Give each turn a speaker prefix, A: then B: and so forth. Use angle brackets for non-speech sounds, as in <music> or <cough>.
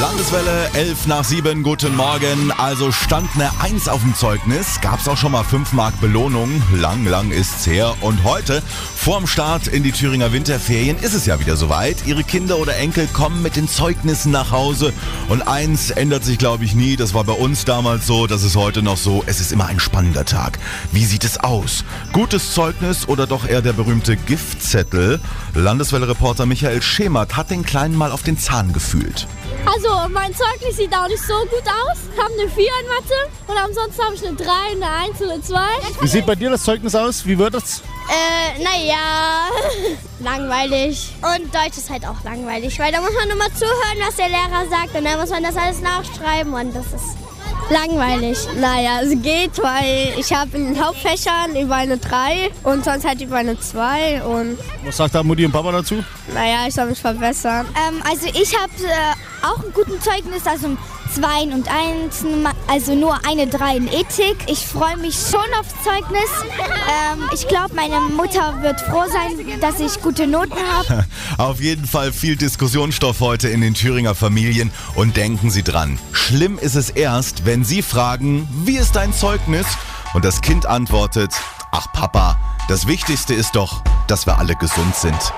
A: Landeswelle 11 nach 7, guten Morgen. Also stand eine 1 auf dem Zeugnis, gab's auch schon mal 5 Mark Belohnung. Lang, lang ist's her. Und heute, vorm Start in die Thüringer Winterferien, ist es ja wieder soweit. Ihre Kinder oder Enkel kommen mit den Zeugnissen nach Hause. Und eins ändert sich, glaube ich, nie. Das war bei uns damals so, das ist heute noch so. Es ist immer ein spannender Tag. Wie sieht es aus? Gutes Zeugnis oder doch eher der berühmte Giftzettel? Landeswelle-Reporter Michael Schemert hat den Kleinen mal auf den Zahn gefühlt.
B: Also, mein Zeugnis sieht auch nicht so gut aus. Ich habe eine 4 in Mathe und ansonsten habe ich eine 3, eine 1 und eine 2.
C: Wie sieht bei dir das Zeugnis aus? Wie wird es?
B: Äh, naja, <laughs> langweilig. Und Deutsch ist halt auch langweilig, weil da muss man nur mal zuhören, was der Lehrer sagt und dann muss man das alles nachschreiben und das ist langweilig.
D: Naja, es geht, weil ich habe in den Hauptfächern über eine 3 und sonst halt über eine 2 und
C: Was sagt da Mutti und Papa dazu?
D: naja, ich soll mich verbessern.
B: Ähm, also ich habe äh, auch ein gutes Zeugnis, also 2 und 1, also nur eine 3 in Ethik. Ich freue mich schon aufs Zeugnis. Ähm, ich glaube, meine Mutter wird froh sein, dass ich gute Noten habe. <laughs>
A: Auf jeden Fall viel Diskussionsstoff heute in den Thüringer Familien und denken Sie dran, schlimm ist es erst, wenn Sie fragen, wie ist dein Zeugnis? Und das Kind antwortet, ach Papa, das Wichtigste ist doch, dass wir alle gesund sind.